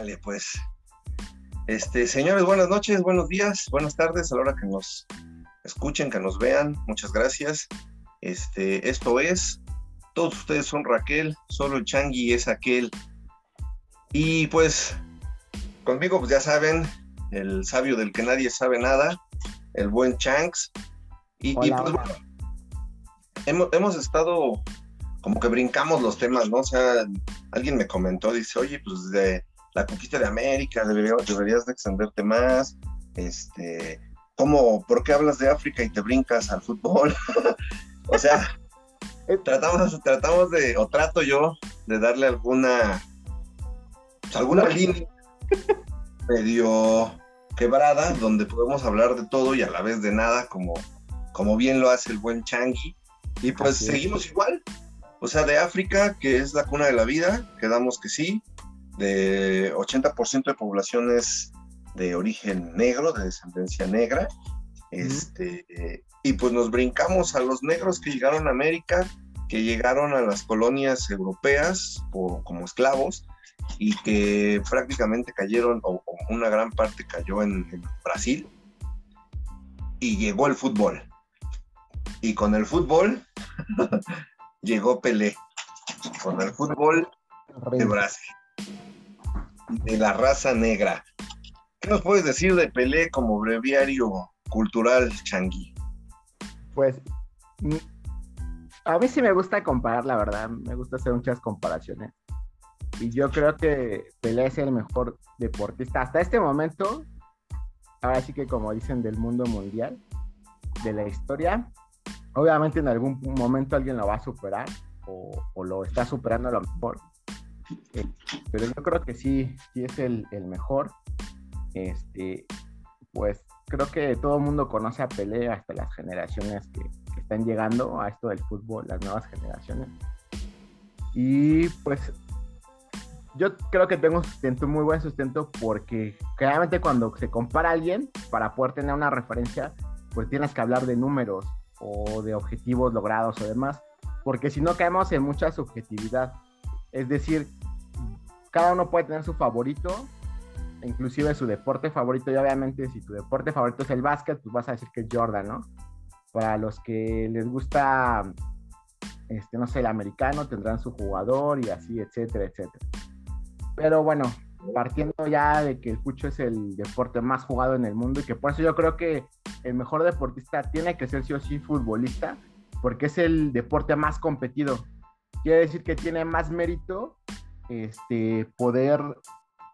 Dale, pues. Este, señores, buenas noches, buenos días, buenas tardes a la hora que nos escuchen, que nos vean. Muchas gracias. Este, esto es, todos ustedes son Raquel, solo el Changi es aquel. Y pues, conmigo, pues ya saben, el sabio del que nadie sabe nada, el buen Changs. Y, y pues bueno, hemos, hemos estado como que brincamos los temas, ¿no? O sea, alguien me comentó, dice, oye, pues de la conquista de América, deberías, deberías de extenderte más, este, ¿cómo, por qué hablas de África y te brincas al fútbol? o sea, tratamos, tratamos de, o trato yo de darle alguna, pues, alguna línea medio quebrada, donde podemos hablar de todo y a la vez de nada, como, como bien lo hace el buen Changi. Y pues seguimos igual, o sea, de África, que es la cuna de la vida, quedamos que sí. De 80% de población es de origen negro, de descendencia negra. Este, y pues nos brincamos a los negros que llegaron a América, que llegaron a las colonias europeas como esclavos y que prácticamente cayeron, o, una gran parte cayó en, en Brasil. Y llegó el fútbol. Y con el fútbol llegó Pelé con el fútbol de Brasil, de la raza negra. ¿Qué nos puedes decir de Pelé como breviario cultural, Changi? Pues mm, a mí sí me gusta comparar, la verdad, me gusta hacer muchas comparaciones. Y yo creo que Pelé es el mejor deportista hasta este momento, ahora sí que como dicen del mundo mundial, de la historia, Obviamente en algún momento alguien lo va a superar o, lo está superando a lo mejor. Pero yo creo que sí, sí es el, mejor. Este, pues creo que todo el mundo conoce a Pelé, hasta las generaciones que, están llegando a esto del fútbol, las nuevas generaciones. Y pues yo creo que tengo sustento, muy buen sustento, porque claramente cuando se compara a alguien, para poder tener una referencia, pues tienes que hablar de números, o de objetivos logrados o demás, porque si no caemos en mucha subjetividad. Es decir, cada uno puede tener su favorito, inclusive su deporte favorito, y obviamente si tu deporte favorito es el básquet, pues vas a decir que es Jordan, ¿no? Para los que les gusta, este, no sé, el americano, tendrán su jugador y así, etcétera, etcétera. Pero bueno, partiendo ya de que el fucho es el deporte más jugado en el mundo y que por eso yo creo que el mejor deportista tiene que ser sí o sí futbolista, porque es el deporte más competido. Quiere decir que tiene más mérito este, poder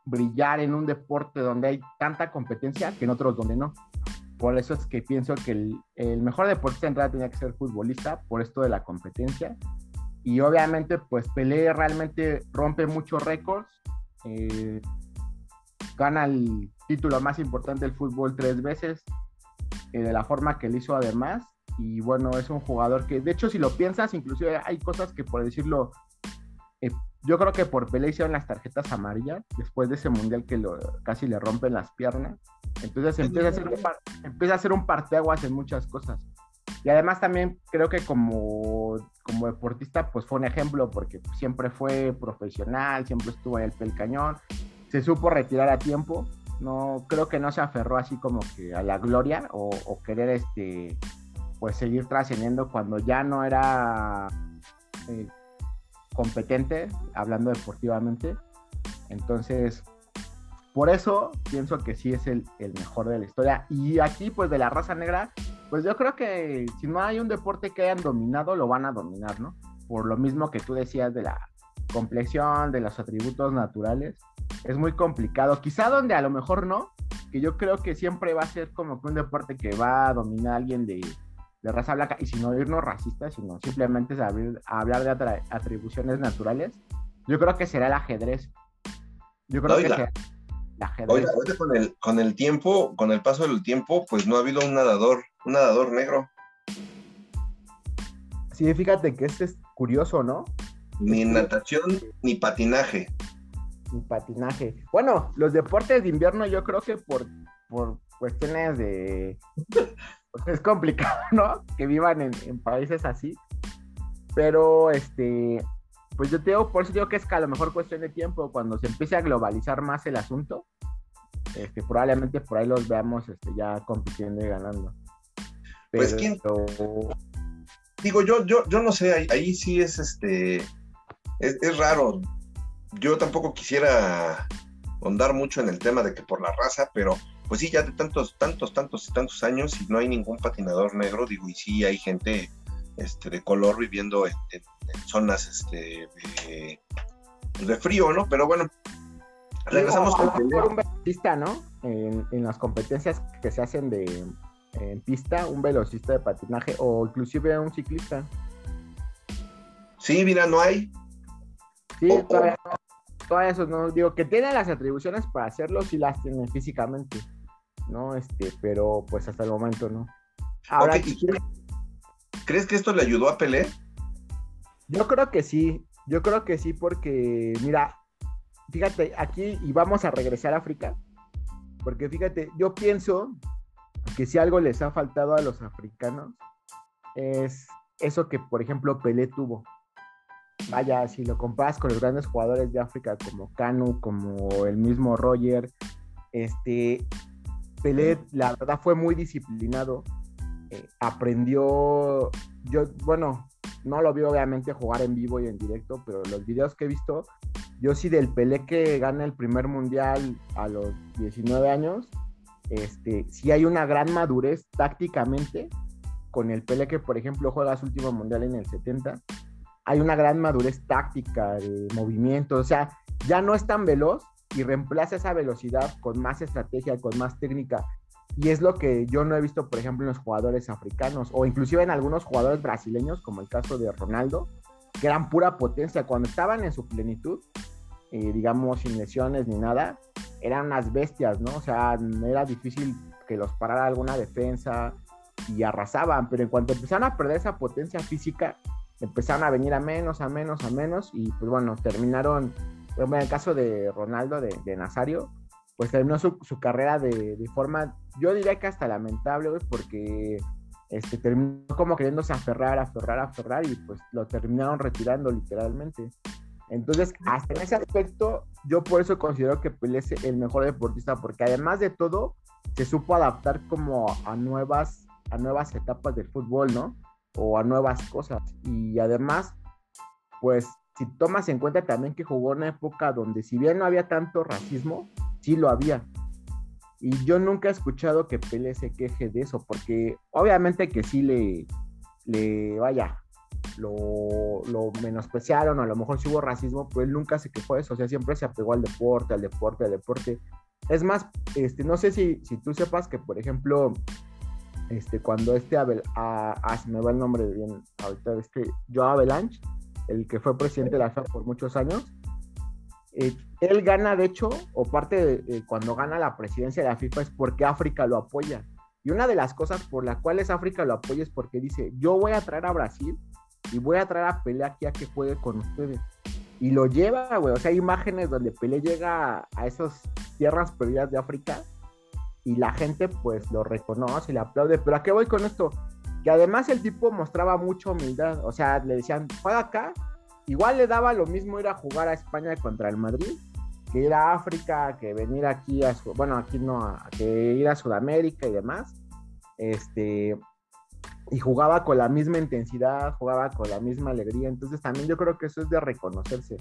brillar en un deporte donde hay tanta competencia que en otros donde no. Por eso es que pienso que el, mejor deportista en realidad tenía que ser futbolista, por esto de la competencia. Y obviamente, pues Pelé realmente rompe muchos récords. Eh, gana el título más importante del fútbol tres veces, eh, de la forma que lo hizo además. Y bueno, es un jugador que, de hecho, si lo piensas, inclusive hay cosas que por decirlo, yo creo que por pelea hicieron las tarjetas amarillas después de ese mundial que lo, casi le rompen las piernas. Entonces empieza a, ser un, empieza a ser un parteaguas en muchas cosas. Y además también creo que como, como deportista pues fue un ejemplo porque siempre fue profesional, siempre estuvo en el pel cañón, se supo retirar a tiempo no creo que no se aferró así como que a la gloria o, querer este pues seguir trascendiendo cuando ya no era eh, competente hablando deportivamente. Entonces por eso pienso que sí es el, el, mejor de la historia. Y aquí pues de la raza negra pues yo creo que si no hay un deporte que hayan dominado lo van a dominar no por lo mismo que tú decías de la complexión de los atributos naturales es muy complicado. Quizá donde a lo mejor no, que yo creo que siempre va a ser como que un deporte que va a dominar a alguien de, raza blanca, y si no irnos racistas, sino simplemente saber, hablar de atribuciones naturales, yo creo que será el ajedrez. Yo creo que será el ajedrez. con el, con el tiempo, con el paso del tiempo, pues no ha habido un nadador, un nadador negro. Sí, fíjate que este es curioso, ¿no? Ni natación ni patinaje patinaje. Bueno, los deportes de invierno yo creo que por, por cuestiones de... Pues es complicado, ¿no? Que vivan en, países así. Pero, este, pues yo te digo, por eso digo que es que a lo mejor cuestión de tiempo, cuando se empiece a globalizar más el asunto, este, probablemente por ahí los veamos este, ya compitiendo y ganando. pues quién. Digo, yo, yo, yo no sé, ahí, sí es este. Es, raro. Yo tampoco quisiera ahondar mucho en el tema de que por la raza, pero pues sí, ya de tantos, tantos, tantos y tantos años y no hay ningún patinador negro, digo, y sí hay gente este, de color viviendo en, zonas este, de, frío, ¿no? Pero bueno, regresamos con un velocista, ¿no? En, las competencias que se hacen de en pista, un velocista de patinaje o inclusive un ciclista. Sí, mira, no hay. Sí, todavía, eso, no digo que tiene las atribuciones para hacerlo, sí las tiene físicamente, ¿no? Este, pero pues hasta el momento no. Ahora, ¿Crees que esto le ayudó a Pelé? Yo creo que sí, yo creo que sí, porque mira, fíjate, aquí y vamos a regresar a África, porque fíjate, yo pienso que si algo les ha faltado a los africanos es eso que, por ejemplo, Pelé tuvo. Vaya, si lo comparas con los grandes jugadores de África como Kanu, como el mismo Roger, este, Pelé, la verdad, fue muy disciplinado. Eh, aprendió, yo, bueno, no lo vi obviamente jugar en vivo y en directo, pero los videos que he visto, yo sí del Pelé que gana el primer mundial a los 19 años, este, sí hay una gran madurez tácticamente con el Pelé que, por ejemplo, juega su último mundial en el 70. Hay una gran madurez táctica de movimiento, o sea, ya no es tan veloz y reemplaza esa velocidad con más estrategia, con más técnica. Y es lo que yo no he visto, por ejemplo, en los jugadores africanos o inclusive en algunos jugadores brasileños, como el caso de Ronaldo, que eran pura potencia. Cuando estaban en su plenitud, eh, digamos, sin lesiones ni nada, eran unas bestias, ¿no? O sea, era difícil que los parara alguna defensa y arrasaban, pero en cuanto empezaron a perder esa potencia física, empezaron a venir a menos, a menos, a menos, y pues bueno, terminaron, en el caso de Ronaldo, de, Nazario, pues terminó su, carrera de, forma, yo diría que hasta lamentable, porque este, terminó como queriéndose aferrar, aferrar, aferrar, y pues lo terminaron retirando literalmente. Entonces, hasta en ese aspecto, yo por eso considero que Pelé es el mejor deportista, porque además de todo, se supo adaptar como a nuevas, a nuevas etapas del fútbol, ¿no? O a nuevas cosas. Y además, pues, si tomas en cuenta también que jugó una época donde si bien no había tanto racismo, sí lo había. Y yo nunca he escuchado que Pelé se queje de eso, porque obviamente que sí le, le vaya, lo, lo menospreciaron, a lo mejor si hubo racismo, pues él nunca se quejó de eso, o sea, siempre se apegó al deporte, al deporte, al deporte. Es más, este, no sé si, si tú sepas que, por ejemplo, este, cuando este Abel, ah, ah me va el nombre bien ahorita, este, Joe Avalanche, el que fue presidente de la FIFA por muchos años, eh, él gana, de hecho, o parte de cuando gana la presidencia de la FIFA es porque África lo apoya. Y una de las cosas por las cuales África lo apoya es porque dice, yo voy a traer a Brasil y voy a traer a Pelé aquí a que juegue con ustedes. Y lo lleva, güey. O sea, hay imágenes donde Pelé llega a esas tierras perdidas de África y la gente pues lo reconoce y le aplaude. Pero ¿a qué voy con esto? Que además el tipo mostraba mucha humildad. O sea, le decían, juega acá. Igual le daba lo mismo ir a jugar a España contra el Madrid que ir a África, que venir aquí a, bueno, aquí no, que ir a Sudamérica y demás. Este, y jugaba con la misma intensidad, jugaba con la misma alegría. Entonces también yo creo que eso es de reconocerse.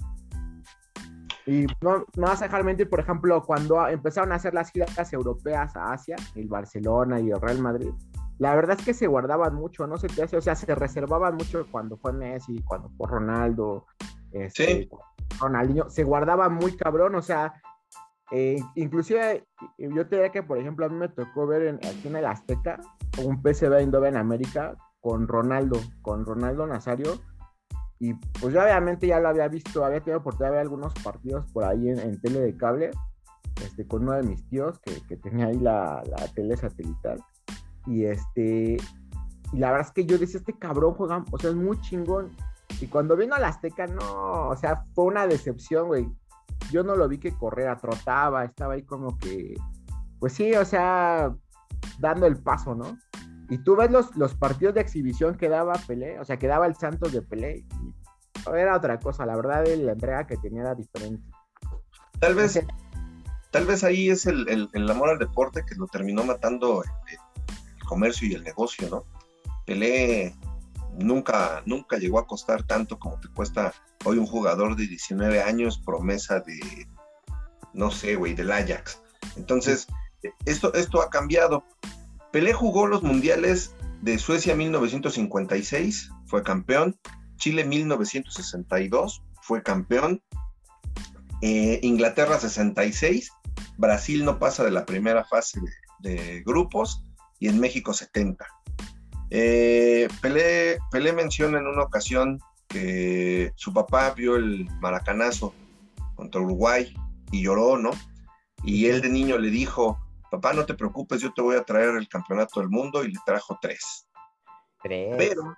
Y no, no vas a dejar mentir, por ejemplo, cuando empezaron a hacer las giras europeas a Asia, el Barcelona y el Real Madrid, la verdad es que se guardaban mucho, no sé qué hace, o sea, se reservaban mucho cuando fue Messi, cuando fue Ronaldo, este, Ronaldinho, se guardaba muy cabrón, o sea, eh, inclusive yo te diría que, por ejemplo, a mí me tocó ver en, aquí en el Azteca un PSV Eindhoven en América con Ronaldo, con Ronaldo Nazario. Y pues yo obviamente ya lo había visto, había tenido oportunidad de ver algunos partidos por ahí en, tele de cable, este, con uno de mis tíos que, que tenía ahí la, la, tele satelital. Y este, y la verdad es que yo decía, este cabrón juega, o sea, es muy chingón. Y cuando vino a la Azteca, no, o sea, fue una decepción, güey. Yo no lo vi que correr, trotaba, estaba ahí como que, pues sí, o sea, dando el paso, ¿no? Y tú ves los, los partidos de exhibición que daba Pelé, o sea, que daba el Santos de Pelé, era otra cosa, la verdad la entrega que tenía era diferente. Tal vez, tal vez ahí es el, amor al deporte que lo terminó matando el, comercio y el negocio, ¿no? Pelé nunca, nunca llegó a costar tanto como te cuesta hoy un jugador de 19 años, promesa de, no sé, güey, del Ajax. Entonces, esto, esto ha cambiado. Pelé jugó los mundiales de Suecia 1956, fue campeón. Chile 1962, fue campeón. Eh, Inglaterra 66, Brasil no pasa de la primera fase de, grupos y en México 70. Eh, Pelé, Pelé menciona en una ocasión que su papá vio el maracanazo contra Uruguay y lloró, ¿no? Y él de niño le dijo, papá, no te preocupes, yo te voy a traer el campeonato del mundo y le trajo tres. Tres. Pero,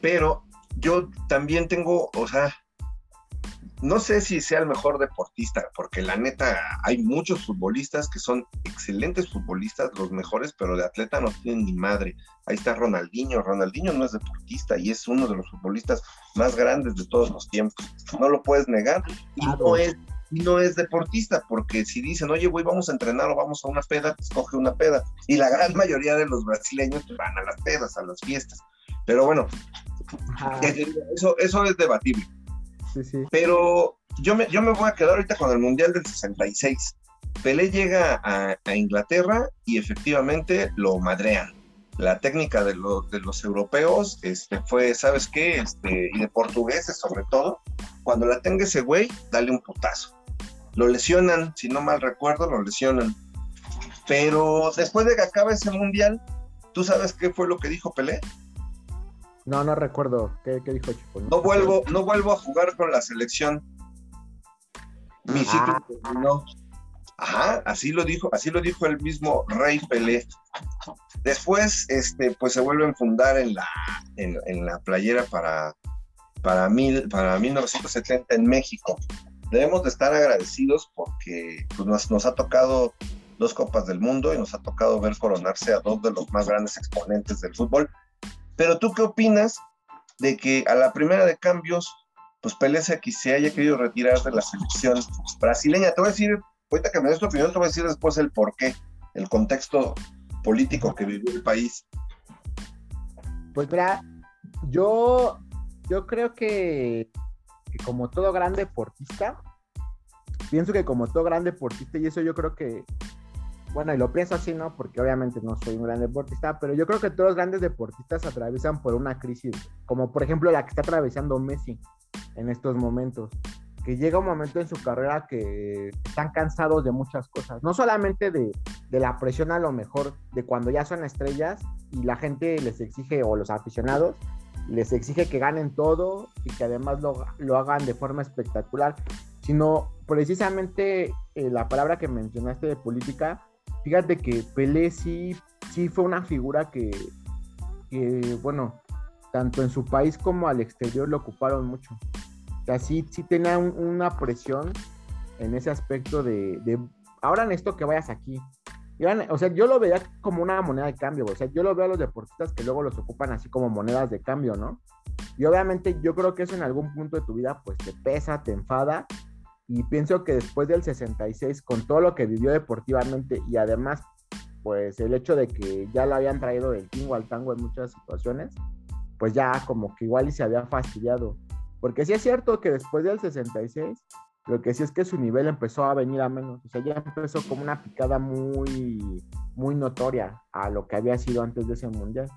pero yo también tengo, o sea, no sé si sea el mejor deportista, porque la neta hay muchos futbolistas que son excelentes futbolistas, los mejores, pero de atleta no tienen ni madre. Ahí está Ronaldinho. Ronaldinho no es deportista y es uno de los futbolistas más grandes de todos los tiempos. No lo puedes negar. Y no es, no es deportista, porque si dicen, oye, güey, vamos a entrenar o vamos a una peda, pues coge una peda. Y la gran mayoría de los brasileños pues, van a las pedas, a las fiestas. Pero bueno, eso, eso es debatible. Pero yo me, yo me voy a quedar ahorita con el Mundial del 66. Pelé llega a, Inglaterra y efectivamente lo madrean. La técnica de, de los europeos este, fue, ¿sabes qué? Este, y de portugueses sobre todo, cuando la tenga ese güey, dale un putazo. Lo lesionan, si no mal recuerdo, lo lesionan. Pero después de que acabe ese mundial, ¿tú sabes qué fue lo que dijo Pelé? No, no recuerdo. ¿Qué, dijo Chico? No, vuelvo, no vuelvo a jugar con la selección. Mi ah. ciclo terminó. Ajá, así lo dijo, así lo dijo el mismo Rey Pelé. Después, este, pues se vuelve a fundar en la, en, la playera para, para, mil, para 1970 en México. Debemos de estar agradecidos porque pues, nos, nos ha tocado dos Copas del Mundo y nos ha tocado ver coronarse a dos de los más grandes exponentes del fútbol pero tú qué opinas de que a la primera de cambios, pues Pelé se, se haya querido retirar de la selección brasileña? Te voy a decir, ahorita que me des tu opinión, te voy a decir después el por qué, el contexto político que vivió el país. Pues mira, yo, yo creo que, que como todo gran deportista, pienso que como todo gran deportista, y eso yo creo que bueno, y lo pienso así, ¿no? Porque obviamente no soy un gran deportista, pero yo creo que todos los grandes deportistas atraviesan por una crisis, como por ejemplo la que está atravesando Messi en estos momentos, que llega un momento en su carrera que están cansados de muchas cosas, no solamente de, la presión a lo mejor de cuando ya son estrellas y la gente les exige, o los aficionados, les exige que ganen todo y que además lo, lo hagan de forma espectacular, sino precisamente eh, la palabra que mencionaste de política, Fíjate que Pelé sí, sí fue una figura que, bueno, tanto en su país como al exterior lo ocuparon mucho. O sea, sí, tenía una presión en ese aspecto de, de, ahora necesito que vayas aquí. o sea, yo lo veía como una moneda de cambio, o sea, yo lo veo a los deportistas que luego los ocupan así como monedas de cambio, ¿no? Y obviamente yo creo que eso en algún punto de tu vida pues te pesa, te enfada y pienso que después del 66, con todo lo que vivió deportivamente y además, pues el hecho de que ya lo habían traído del tingo al tango en muchas situaciones, pues ya como que igual y se había fastidiado. Porque sí es cierto que después del 66, lo que sí es que su nivel empezó a venir a menos. O sea, ya empezó como una picada muy, muy notoria a lo que había sido antes de ese mundial.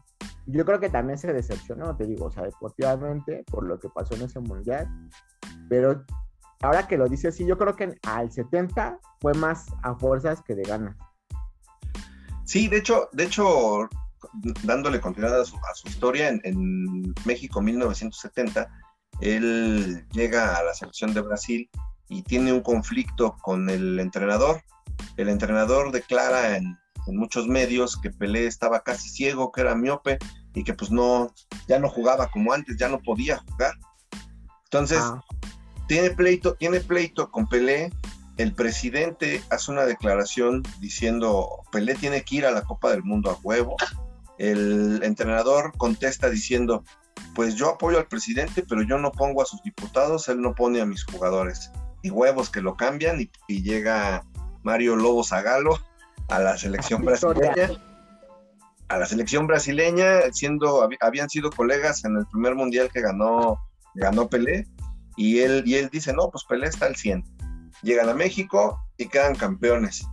Yo creo que también se decepcionó, te digo, o sea, deportivamente por lo que pasó en ese mundial. Pero ahora que lo dice así, yo creo que al 70 fue más a fuerzas que de ganas. Sí, de hecho, de hecho, dándole continuidad a su, historia, en, México 1970, él llega a la selección de Brasil y tiene un conflicto con el entrenador. El entrenador declara en, muchos medios que Pelé estaba casi ciego, que era miope y que pues no, ya no jugaba como antes, ya no podía jugar. Entonces, ah tiene pleito, tiene pleito con Pelé. El presidente hace una declaración diciendo Pelé tiene que ir a la Copa del Mundo a huevo. El entrenador contesta diciendo, pues yo apoyo al presidente, pero yo no pongo a sus diputados, él no pone a mis jugadores. Y huevos que lo cambian y, llega Mario Lobo Zagalo a la selección brasileña. A la selección brasileña, siendo, habían sido colegas en el primer mundial que ganó, ganó Pelé, y él, y él dice, no, pues Pelé está al 100. Llegan a México y quedan campeones.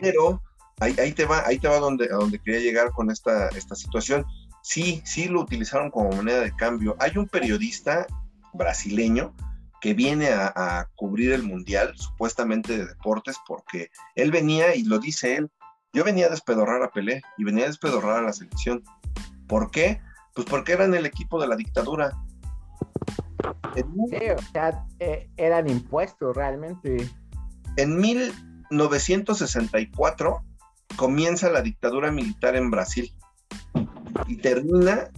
Pero ahí, ahí te va, ahí te va donde, a donde quería llegar con esta, esta situación sí, sí lo utilizaron como moneda de cambio. Hay un periodista brasileño que viene a, cubrir el Mundial, supuestamente de deportes, porque él venía, y lo dice él, yo venía a despedorrar a Pelé y venía a despedorrar a la selección. ¿Por qué? Pues porque eran el equipo de la dictadura. Sí, o sea, eh, eran impuestos realmente. En 1964 comienza la dictadura militar en Brasil y termina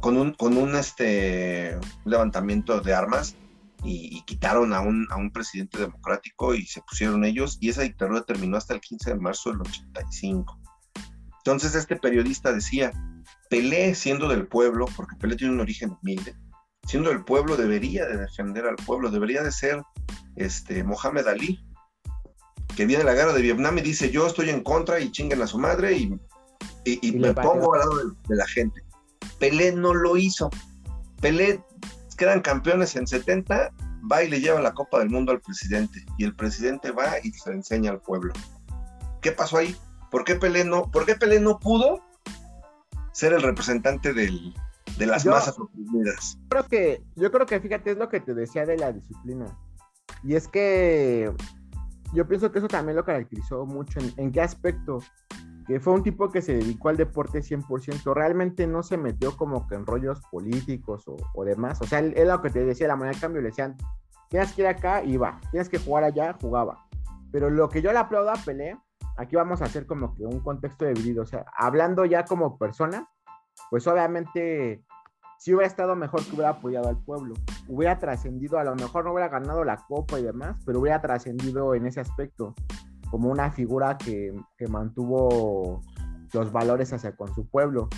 con un, con un este, levantamiento de armas y, quitaron a un, a un, presidente democrático y se pusieron ellos y esa dictadura terminó hasta el 15 de marzo del 85. Entonces este periodista decía, Pelé siendo del pueblo, porque Pelé tiene un origen humilde, siendo del pueblo debería de defender al pueblo, debería de ser este, Mohamed Ali, que viene de la guerra de Vietnam y dice yo estoy en contra y chinguen a su madre y y, me pongo al lado de, la gente. Pelé no lo hizo. Pelé quedan campeones en 70, va y le lleva la Copa del Mundo al presidente. Y el presidente va y se enseña al pueblo. ¿Qué pasó ahí? ¿Por qué Pelé no, por qué Pelé no pudo ser el representante del, de las masas oprimidas? Creo que, yo creo que, fíjate, es lo que te decía de la disciplina. Y es que yo pienso que eso también lo caracterizó mucho. en qué aspecto? que fue un tipo que se dedicó al deporte 100%, realmente no se metió como que en rollos políticos o, demás, o sea, él, lo que te decía, la moneda de cambio, le decían, tienes que ir acá, iba, tienes que jugar allá, jugaba. Pero lo que yo le aplaudo a Pelé, aquí vamos a hacer como que un contexto dividido, o sea, hablando ya como persona, pues obviamente si hubiera estado mejor que hubiera apoyado al pueblo, hubiera trascendido, a lo mejor no hubiera ganado la copa y demás, pero hubiera trascendido en ese aspecto como una figura que, mantuvo los valores hacia con su pueblo.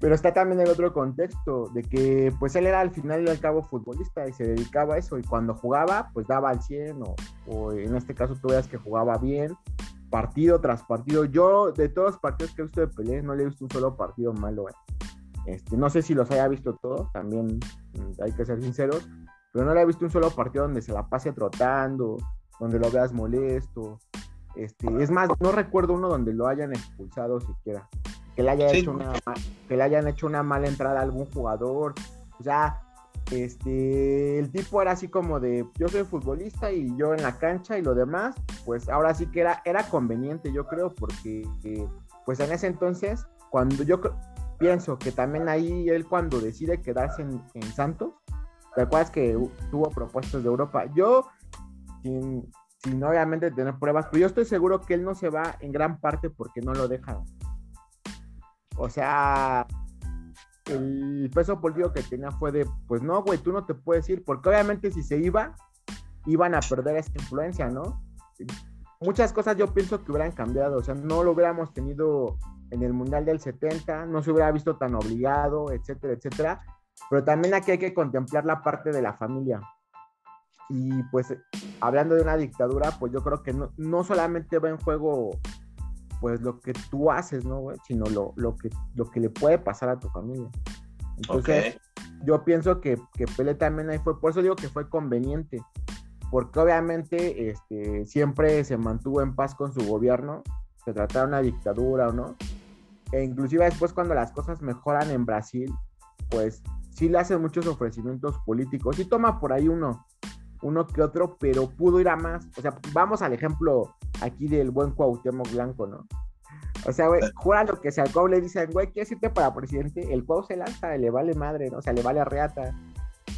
Pero está también el otro contexto de que pues él era al final y al cabo futbolista y se dedicaba a eso y cuando jugaba pues daba al 100 o, en este caso tú veas que jugaba bien partido tras partido. Yo de todos los partidos que he visto de Pelé no le he visto un solo partido malo. Eh. Este, no sé si los haya visto todos, también mm, hay que ser sinceros, pero no le he visto un solo partido donde se la pase trotando, donde lo veas molesto, este, es más, no recuerdo uno donde lo hayan expulsado siquiera. Que le, haya hecho una, que le hayan hecho una mala entrada a algún jugador. O sea, este, el tipo era así como de, yo soy futbolista y yo en la cancha y lo demás, pues ahora sí que era, era conveniente, yo creo, porque pues en ese entonces, cuando yo pienso que también ahí él cuando decide quedarse en, en Santos, ¿te acuerdas que tuvo propuestas de Europa? Yo, sin, sin obviamente tener pruebas, pero yo estoy seguro que él no se va en gran parte porque no lo dejan. O sea, el peso político que tenía fue de, pues no, güey, tú no te puedes ir, porque obviamente si se iba, iban a perder esa influencia, ¿no? Muchas cosas yo pienso que hubieran cambiado, o sea, no lo hubiéramos tenido en el Mundial del 70, no se hubiera visto tan obligado, etcétera, etcétera, pero también aquí hay que contemplar la parte de la familia. Y pues hablando de una dictadura, pues yo creo que no, no solamente va en juego pues lo que tú haces, ¿no, güey? Sino lo, lo, que, lo que le puede pasar a tu familia. Entonces, yo pienso que, que Pelé también ahí fue, por eso digo que fue conveniente, porque obviamente este, siempre se mantuvo en paz con su gobierno, se trataba de una dictadura o no, e inclusive después cuando las cosas mejoran en Brasil, pues sí le hacen muchos ofrecimientos políticos, y toma por ahí uno, uno que otro, pero pudo ir a más. O sea, vamos al ejemplo aquí del buen Cuauhtémoc Blanco, ¿no? O sea, güey, jura lo que sea, al le dicen, güey, ¿qué irte para presidente? El Cuau se lanza, le vale madre, ¿no? O sea, le vale a reata.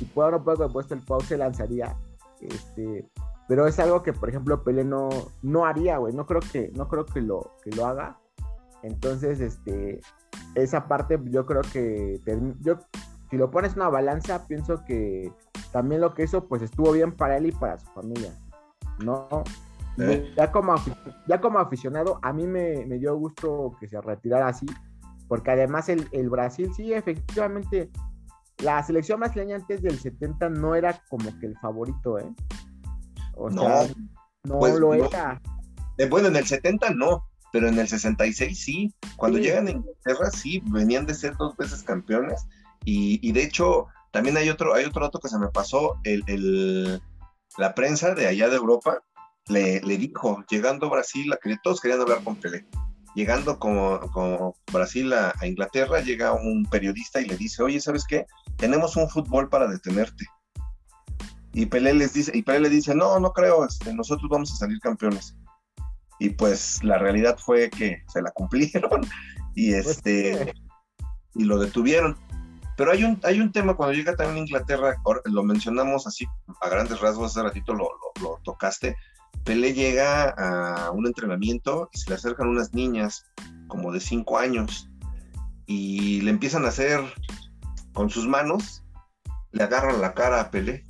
Y puedo no puedo puesto el Cuau se lanzaría. Este, pero es algo que, por ejemplo, Pelé no, no haría, güey. No creo que, no creo que lo, que lo haga. Entonces, este, esa parte yo creo que, yo, si lo pones en una balanza, pienso que también lo que hizo, pues estuvo bien para él y para su familia, ¿no? ¿Eh? Ya, como, ya como aficionado, a mí me, dio gusto que se retirara así, porque además el, Brasil, sí, efectivamente, la selección brasileña antes del 70 no era como que el favorito, ¿eh? O no, sea, no pues, lo era. Eh, bueno, en el 70 no, pero en el 66 sí. Cuando llegan a Inglaterra sí, venían de ser dos veces campeones. Y, y de hecho, también hay otro, hay otro dato que se me pasó. El, el, la prensa de allá de Europa le, le dijo, llegando a Brasil, todos querían hablar con Pelé llegando como, como Brasil a, Inglaterra, llega un periodista y le dice, oye, ¿sabes qué? Tenemos un fútbol para detenerte. Y Pelé les dice, y Pelé le dice, no, no creo, este, nosotros vamos a salir campeones. Y pues la realidad fue que se la cumplieron y pues este y lo detuvieron. Pero hay un, hay un tema cuando llega también a Inglaterra, lo mencionamos así a grandes rasgos, hace ratito lo, lo tocaste, Pelé llega a un entrenamiento y se le acercan unas niñas como de 5 años y le empiezan a hacer con sus manos, le agarran la cara a Pelé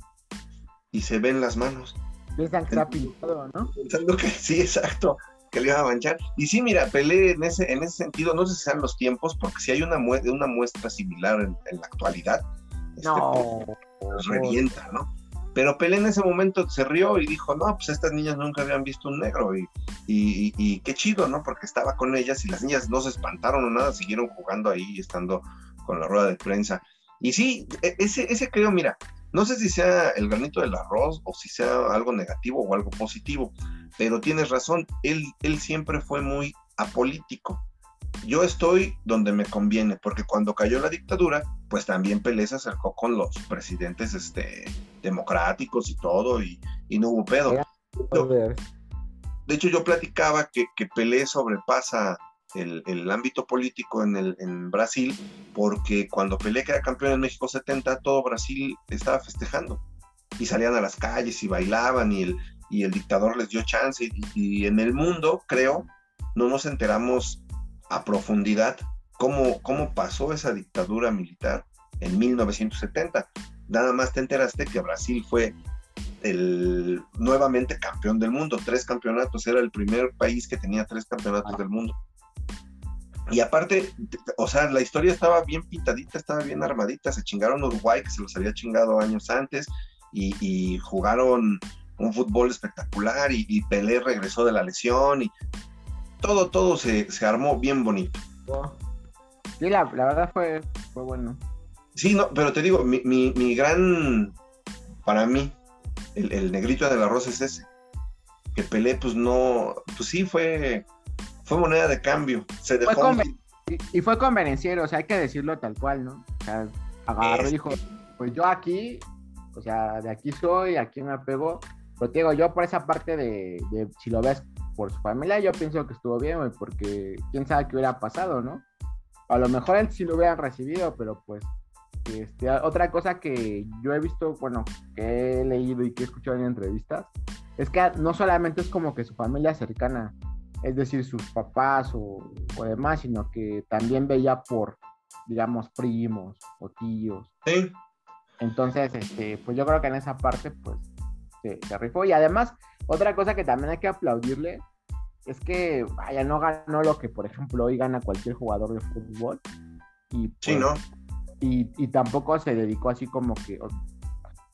y se ven las manos. Piensan que está pintado, ¿no? Pensando que sí, exacto, que le iba a manchar. Y sí, mira, Pelé en ese, en ese sentido, no sé si sean los tiempos, porque si hay una, una muestra similar en, la actualidad, este, no, pues, revienta, ¿no? Pero Pelé en ese momento se rió y dijo, no, pues estas niñas nunca habían visto un negro y, y, qué chido, ¿no? Porque estaba con ellas y las niñas no se espantaron o nada, siguieron jugando ahí, estando con la rueda de prensa. Y sí, e, ese, ese creo, mira, no sé si sea el granito del arroz o si sea algo negativo o algo positivo, pero tienes razón, él, él siempre fue muy apolítico yo estoy donde me conviene, porque cuando cayó la dictadura, pues también Pelé se acercó con los presidentes este, democráticos y todo, y, no hubo pedo. De hecho, yo platicaba que, que Pelé sobrepasa el, ámbito político en, el, en Brasil, porque cuando Pelé queda campeón en México 70, todo Brasil estaba festejando, y salían a las calles y bailaban, y el, y el dictador les dio chance, y, y en el mundo, creo, no nos enteramos a profundidad cómo, cómo pasó esa dictadura militar en 1970. Nada más te enteraste que Brasil fue el nuevamente campeón del mundo, tres campeonatos, era el primer país que tenía tres campeonatos del mundo. Y aparte, o sea, la historia estaba bien pintadita, estaba bien armadita, se chingaron Uruguay, que se los había chingado años antes, y, jugaron un fútbol espectacular, y, y, Pelé regresó de la lesión, y todo, todo se, armó bien bonito. Sí, la, verdad fue, fue bueno. Sí, no, pero te digo, mi, gran, para mí, el, negrito del arroz es ese. Que Pelé, pues no, pues sí fue, fue moneda de cambio. Se dejó. y, fue convenenciero, o sea, hay que decirlo tal cual, ¿no? O sea, agarró y dijo, pues yo aquí, o sea, de aquí soy, aquí me apego. Pero te digo, yo por esa parte de, de si lo ves por su familia, yo pienso que estuvo bien, porque quién sabe qué hubiera pasado, ¿no? A lo mejor él sí lo hubieran recibido, pero pues este, otra cosa que yo he visto, bueno, que he leído y que he escuchado en entrevistas, es que no solamente es como que su familia cercana, es decir, sus papás o, demás, sino que también veía por, digamos, primos o tíos. Sí. Entonces, este, pues yo creo que en esa parte, pues, se, se rifó. Y además, otra cosa que también hay que aplaudirle es que, vaya, no ganó lo que, por ejemplo, hoy gana cualquier jugador de fútbol. Y, sí, ¿no? Pues, y, tampoco se dedicó así como que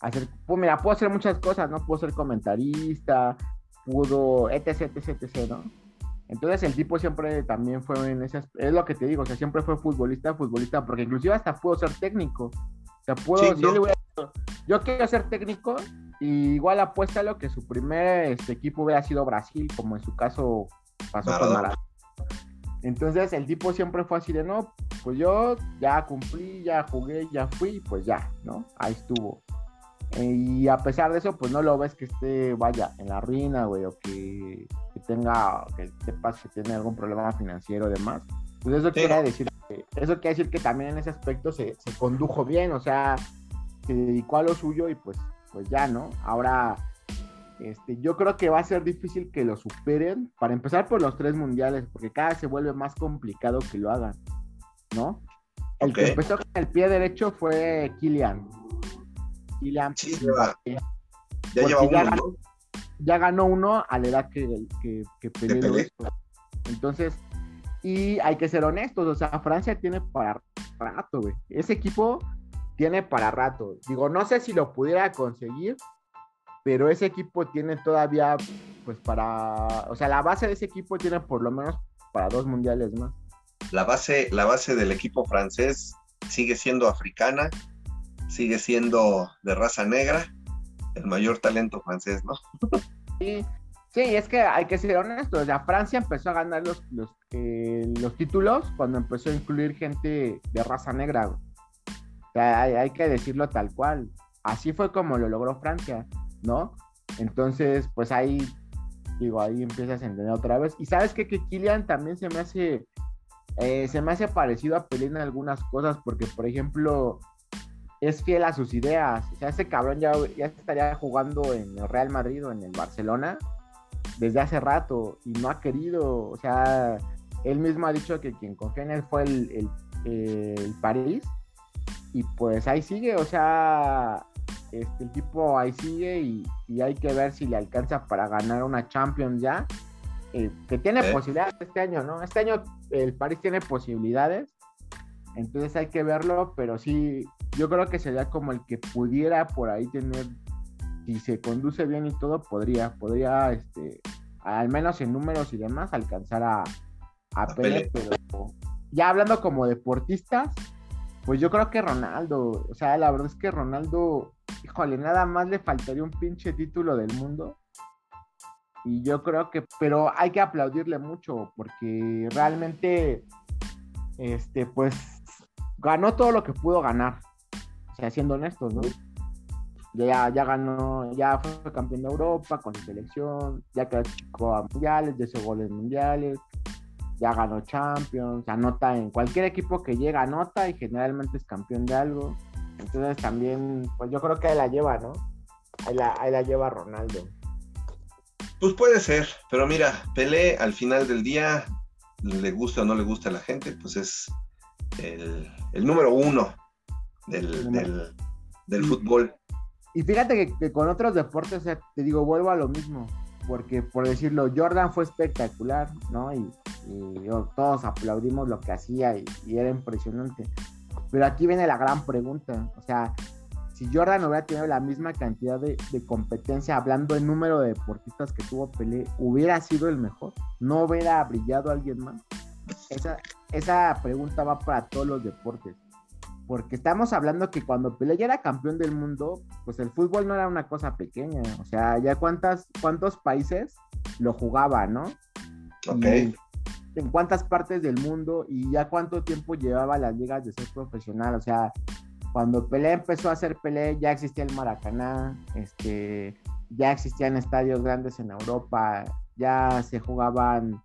a hacer, pues mira, puedo hacer muchas cosas, ¿no? Puedo ser comentarista, pudo, etc, etc, etc, ¿no? Entonces el tipo siempre también fue en ese, es lo que te digo, o sea, siempre fue futbolista, futbolista, porque inclusive hasta pudo ser técnico. O sea, pudo, yo quiero ser técnico, y igual apuesta lo que su primer este, equipo hubiera sido Brasil, como en su caso pasó con Maradona. Entonces el tipo siempre fue así de, no, pues yo ya cumplí, ya jugué, ya fui, pues ya, ¿no? Ahí estuvo. y a pesar de eso, pues no lo ves que esté, vaya, en la ruina, güey, o que, tenga, que sepas que tiene algún problema financiero y demás. Pues eso quiere decir que, eso quiere decir que también en ese aspecto se, se condujo bien, o sea, se dedicó a lo suyo y pues pues ya, ¿no? Ahora, este, yo creo que va a ser difícil que lo superen, para empezar por los tres mundiales, porque cada vez se vuelve más complicado que lo hagan, ¿no? El que empezó con el pie derecho fue Kylian. Kylian. Sí, ya, lleva uno, ya, ganó, uno a la edad que, que, que Entonces, y hay que ser honestos, o sea, Francia tiene para rato, güey. Ese equipo tiene para rato. Digo, no sé si lo pudiera conseguir, pero ese equipo tiene todavía, pues para, o sea, la base de ese equipo tiene por lo menos para dos mundiales más. La base, la base del equipo francés sigue siendo africana, sigue siendo de raza negra, el mayor talento francés, ¿no? Sí, sí, es que hay que ser honestos, o sea, Francia empezó a ganar los, los, eh, los títulos cuando empezó a incluir gente de raza negra. Hay, que decirlo tal cual. Así fue como lo logró Francia, ¿no? Entonces, pues ahí, digo, ahí empiezas a entender otra vez. Y sabes que, que Kylian también se me hace, eh, se me hace parecido a Pelé en algunas cosas, porque, por ejemplo, es fiel a sus ideas. O sea, ese cabrón ya, ya estaría jugando en el Real Madrid o en el Barcelona desde hace rato y no ha querido. O sea, él mismo ha dicho que quien confía en él fue el, el, París y pues ahí sigue. O sea, este, el tipo ahí sigue y, hay que ver si le alcanza para ganar una Champions ya. Eh, que tiene posibilidades este año, ¿no? Este año el París tiene posibilidades. Entonces hay que verlo, pero sí, yo creo que sería como el que pudiera por ahí tener, si se conduce bien y todo, podría, podría, este, al menos en números y demás, alcanzar a, a, pero ya hablando como deportistas, pues yo creo que Ronaldo, o sea, la verdad es que Ronaldo, híjole, nada más le faltaría un pinche título del mundo. Y yo creo que, pero hay que aplaudirle mucho, porque realmente, este, pues, ganó todo lo que pudo ganar. O sea, siendo honestos, ¿no? Ya, ya ganó, ya fue campeón de Europa con su selección, ya clasificó a mundiales, ya hizo goles mundiales, ya ganó Champions, anota en cualquier equipo que llega, anota y generalmente es campeón de algo. Entonces también, pues yo creo que ahí la lleva, ¿no? Ahí la, ahí la lleva Ronaldo. Pues puede ser, pero mira, Pelé al final del día, le gusta o no le gusta a la gente, pues es el, el número uno del, del, fútbol. Y fíjate que, con otros deportes, o sea, te digo, vuelvo a lo mismo, porque por decirlo, Jordan fue espectacular, ¿no? Y, todos aplaudimos lo que hacía y, era impresionante. Pero aquí viene la gran pregunta, o sea, si Jordan hubiera tenido la misma cantidad de, competencia, hablando en número de deportistas que tuvo Pelé, ¿hubiera sido el mejor? ¿No hubiera brillado alguien más? Esa, esa pregunta va para todos los deportes porque estamos hablando que cuando Pelé ya era campeón del mundo, pues el fútbol no era una cosa pequeña, o sea, ya cuántas, cuántos países lo jugaban, ¿no? Ok. en cuántas partes del mundo y ya cuánto tiempo llevaba las ligas de ser profesional, o sea, cuando Pelé empezó a hacer Pelé ya existía el Maracaná, este, ya existían estadios grandes en Europa, ya se jugaban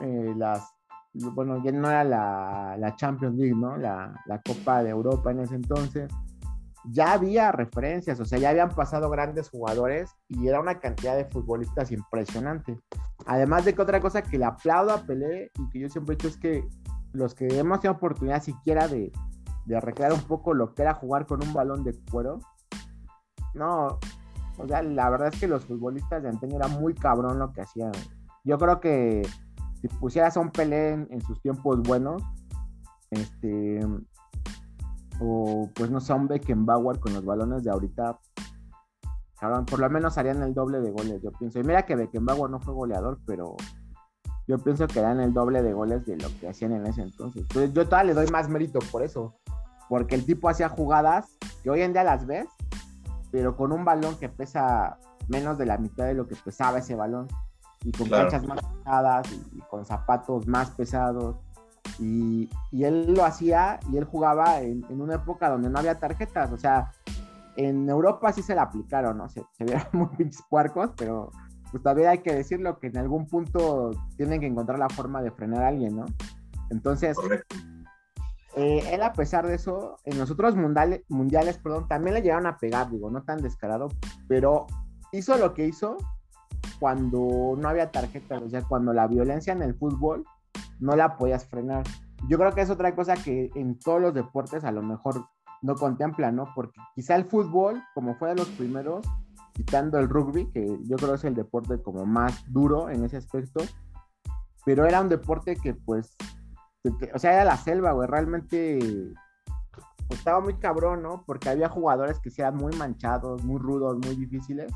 eh, las bueno, ya no era la, Champions League, ¿no? La, Copa de Europa en ese entonces. Ya había referencias, o sea, ya habían pasado grandes jugadores y era una cantidad de futbolistas impresionante. Además de que otra cosa que le aplaudo a Pelé y que yo siempre he dicho es que los que hemos tenido oportunidad siquiera de, de recrear un poco lo que era jugar con un balón de cuero, no, o sea, la verdad es que los futbolistas de antaño era muy cabrón lo que hacían. Yo creo que si pusieras a un Pelé en, sus tiempos buenos, este, o pues no sé, un Beckenbauer con los balones de ahorita, por lo menos harían el doble de goles, yo pienso. Y mira que Beckenbauer no fue goleador, pero yo pienso que eran el doble de goles de lo que hacían en ese entonces. Entonces yo todavía le doy más mérito por eso, porque el tipo hacía jugadas que hoy en día las ves, pero con un balón que pesa menos de la mitad de lo que pesaba ese balón y con canchas más pesadas y, con zapatos más pesados. Y, él lo hacía y él jugaba en, una época donde no había tarjetas. O sea, en Europa sí se la aplicaron, ¿no? Se, se vieron muy pinches puercos, pero pues todavía hay que decirlo que en algún punto tienen que encontrar la forma de frenar a alguien, ¿no? Entonces, eh, él a pesar de eso, en los otros mundiales, mundiales, perdón, también le llegaron a pegar, digo, no tan descarado, pero hizo lo que hizo cuando no había tarjeta, o sea, cuando la violencia en el fútbol no la podías frenar. Yo creo que es otra cosa que en todos los deportes a lo mejor no contempla, ¿no? Porque quizá el fútbol, como fue de los primeros, quitando el rugby, que yo creo es el deporte como más duro en ese aspecto, pero era un deporte que pues, o sea, era la selva, güey, realmente pues, estaba muy cabrón, ¿no? Porque había jugadores que eran muy manchados, muy rudos, muy difíciles.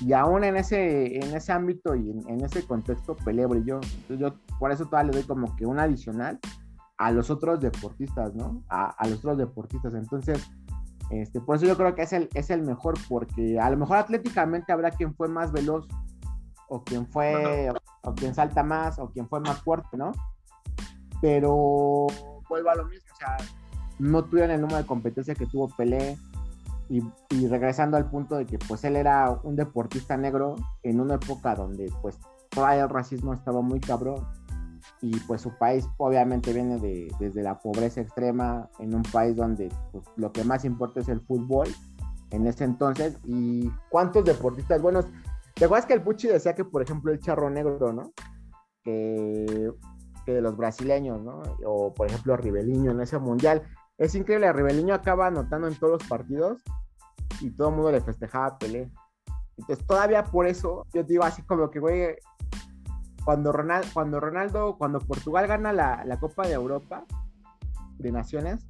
Y aún en ese, en ese ámbito y en, ese contexto, Pelé brilló. Entonces yo por eso todavía le doy como que un adicional a los otros deportistas, ¿no? A, a, los otros deportistas. Entonces, este, por eso yo creo que es el, es el mejor, porque a lo mejor atléticamente habrá quien fue más veloz, o quien fue, o, quien salta más, o quien fue más fuerte, ¿no? Pero vuelvo a lo mismo, o sea, no tuvieron el número de competencia que tuvo Pelé, y, regresando al punto de que pues él era un deportista negro en una época donde pues todavía el racismo estaba muy cabrón y pues su país obviamente viene de, desde la pobreza extrema en un país donde pues, lo que más importa es el fútbol en ese entonces y cuántos deportistas buenos. ¿te acuerdas que el Puchi decía que por ejemplo el charro negro no? que, que de los brasileños no o por ejemplo Ribeliño en ese mundial es increíble, Ribeliño acaba anotando en todos los partidos y todo el mundo le festejaba a Pelé. Entonces, todavía por eso, yo digo así como que, güey, cuando Ronaldo, cuando, Ronaldo, cuando Portugal gana la, Copa de Europa de Naciones,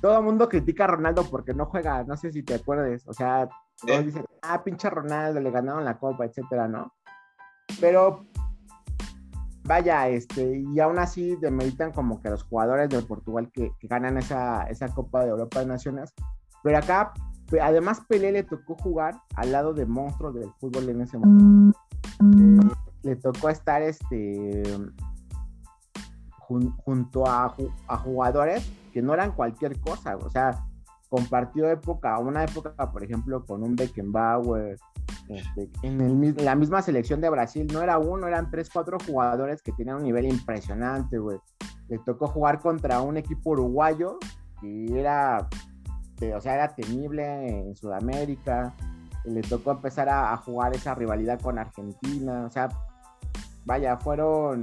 todo el mundo critica a Ronaldo porque no juega, no sé si te acuerdes, o sea, todos dicen, ah, pinche Ronaldo, le ganaron la Copa, etcétera, ¿no? Pero vaya, este, y aún así demeritan como que los jugadores de Portugal que, ganan esa, esa, Copa de Europa de Naciones. Pero acá, además, Pelé le tocó jugar al lado de monstruos del fútbol en ese momento. Eh, le tocó estar este, junto a, a, jugadores que no eran cualquier cosa. O sea, compartió época, una época, por ejemplo, con un Beckenbauer, este, en la misma selección de Brasil no era uno, eran tres, cuatro jugadores que tenían un nivel impresionante, güey. Le tocó jugar contra un equipo uruguayo que era, o sea, era temible en Sudamérica. Le tocó empezar a, jugar esa rivalidad con Argentina. O sea, vaya, fueron,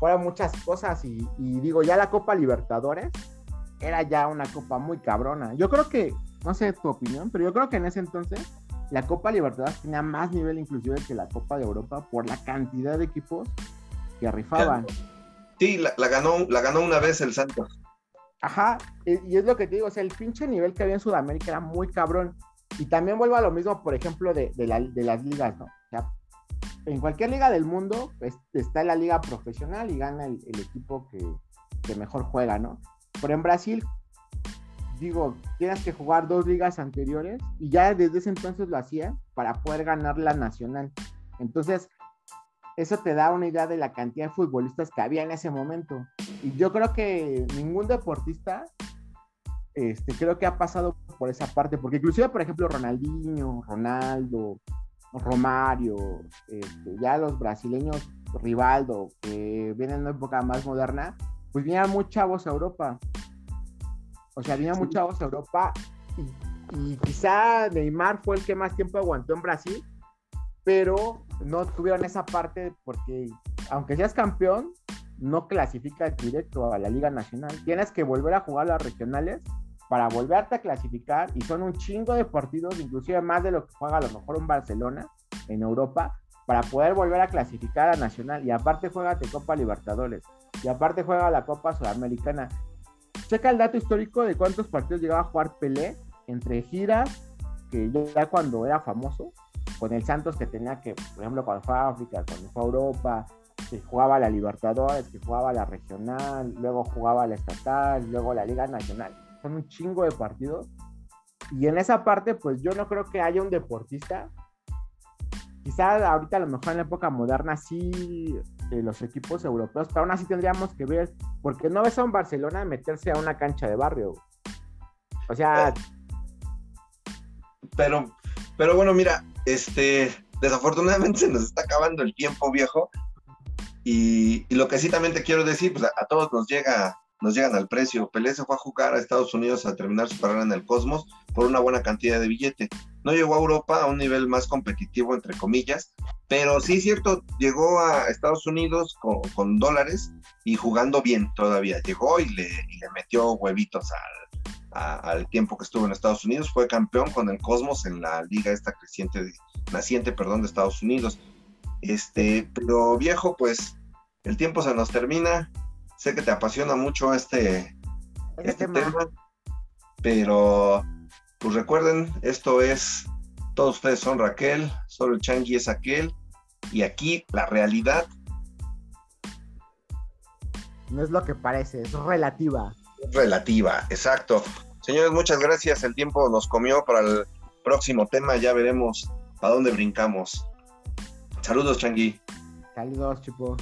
fueron muchas cosas y, y digo, ya la Copa Libertadores era ya una copa muy cabrona. Yo creo que, no sé tu opinión, pero yo creo que en ese entonces la Copa Libertadores tenía más nivel inclusive que la Copa de Europa por la cantidad de equipos que rifaban. Sí, la, ganó, la ganó una vez el Santos. Ajá, y, es lo que te digo, o sea, el pinche nivel que había en Sudamérica era muy cabrón. Y también vuelvo a lo mismo, por ejemplo, de, las ligas, ¿no? O sea, en cualquier liga del mundo pues, está la liga profesional y gana el, equipo que, que, mejor juega, ¿no? Pero en Brasil, digo, tienes que jugar dos ligas anteriores y ya desde ese entonces lo hacía para poder ganar la nacional. Entonces, eso te da una idea de la cantidad de futbolistas que había en ese momento. Y yo creo que ningún deportista, este, creo que ha pasado por esa parte, porque inclusive, por ejemplo, Ronaldinho, Ronaldo, Romario, este, ya los brasileños, Rivaldo, que vienen en una época más moderna, pues vinieron muy chavos a Europa. O sea, vinieron muy chavos a Europa y, quizá Neymar fue el que más tiempo aguantó en Brasil, pero no tuvieron esa parte porque aunque seas campeón, no clasificas directo a la Liga Nacional. Tienes que volver a jugar las regionales para volverte a clasificar y son un chingo de partidos, inclusive más de lo que juega a lo mejor un Barcelona en Europa, para poder volver a clasificar a Nacional. Y aparte juega Copa Libertadores. Y aparte juega la Copa Sudamericana. Checa el dato histórico de cuántos partidos llegaba a jugar Pelé entre giras, que ya cuando era famoso, con el Santos que tenía que, por ejemplo, cuando fue a África, cuando fue a Europa, que jugaba la Libertadores, que jugaba la regional, luego jugaba la estatal, luego la Liga Nacional. Son un chingo de partidos. Y en esa parte, pues yo no creo que haya un deportista Quizás ahorita a lo mejor en la época moderna sí eh, los equipos europeos, pero aún así tendríamos que ver, porque no ves a un Barcelona meterse a una cancha de barrio. O sea... Pero, pero bueno, mira, este, desafortunadamente se nos está acabando el tiempo viejo y, lo que sí también te quiero decir, pues a todos nos llega nos llegan al precio. Pelé se fue a jugar a Estados Unidos a terminar su carrera en el Cosmos por una buena cantidad de billete. No llegó a Europa a un nivel más competitivo, entre comillas, pero sí es cierto, llegó a Estados Unidos con, dólares y jugando bien todavía. Llegó y le, metió huevitos al, tiempo que estuvo en Estados Unidos. Fue campeón con el Cosmos en la liga esta creciente, naciente, perdón, de Estados Unidos. Este, pero viejo, pues el tiempo se nos termina sé que te apasiona mucho este, este, tema. Pero, pues recuerden, esto es, todos ustedes son Raquel, solo el Changi es aquel, y aquí la realidad. No es lo que parece, es relativa. Relativa, exacto. Señores, muchas gracias. El tiempo nos comió para el próximo tema. Ya veremos a dónde brincamos. Saludos, Changi. Saludos, chicos.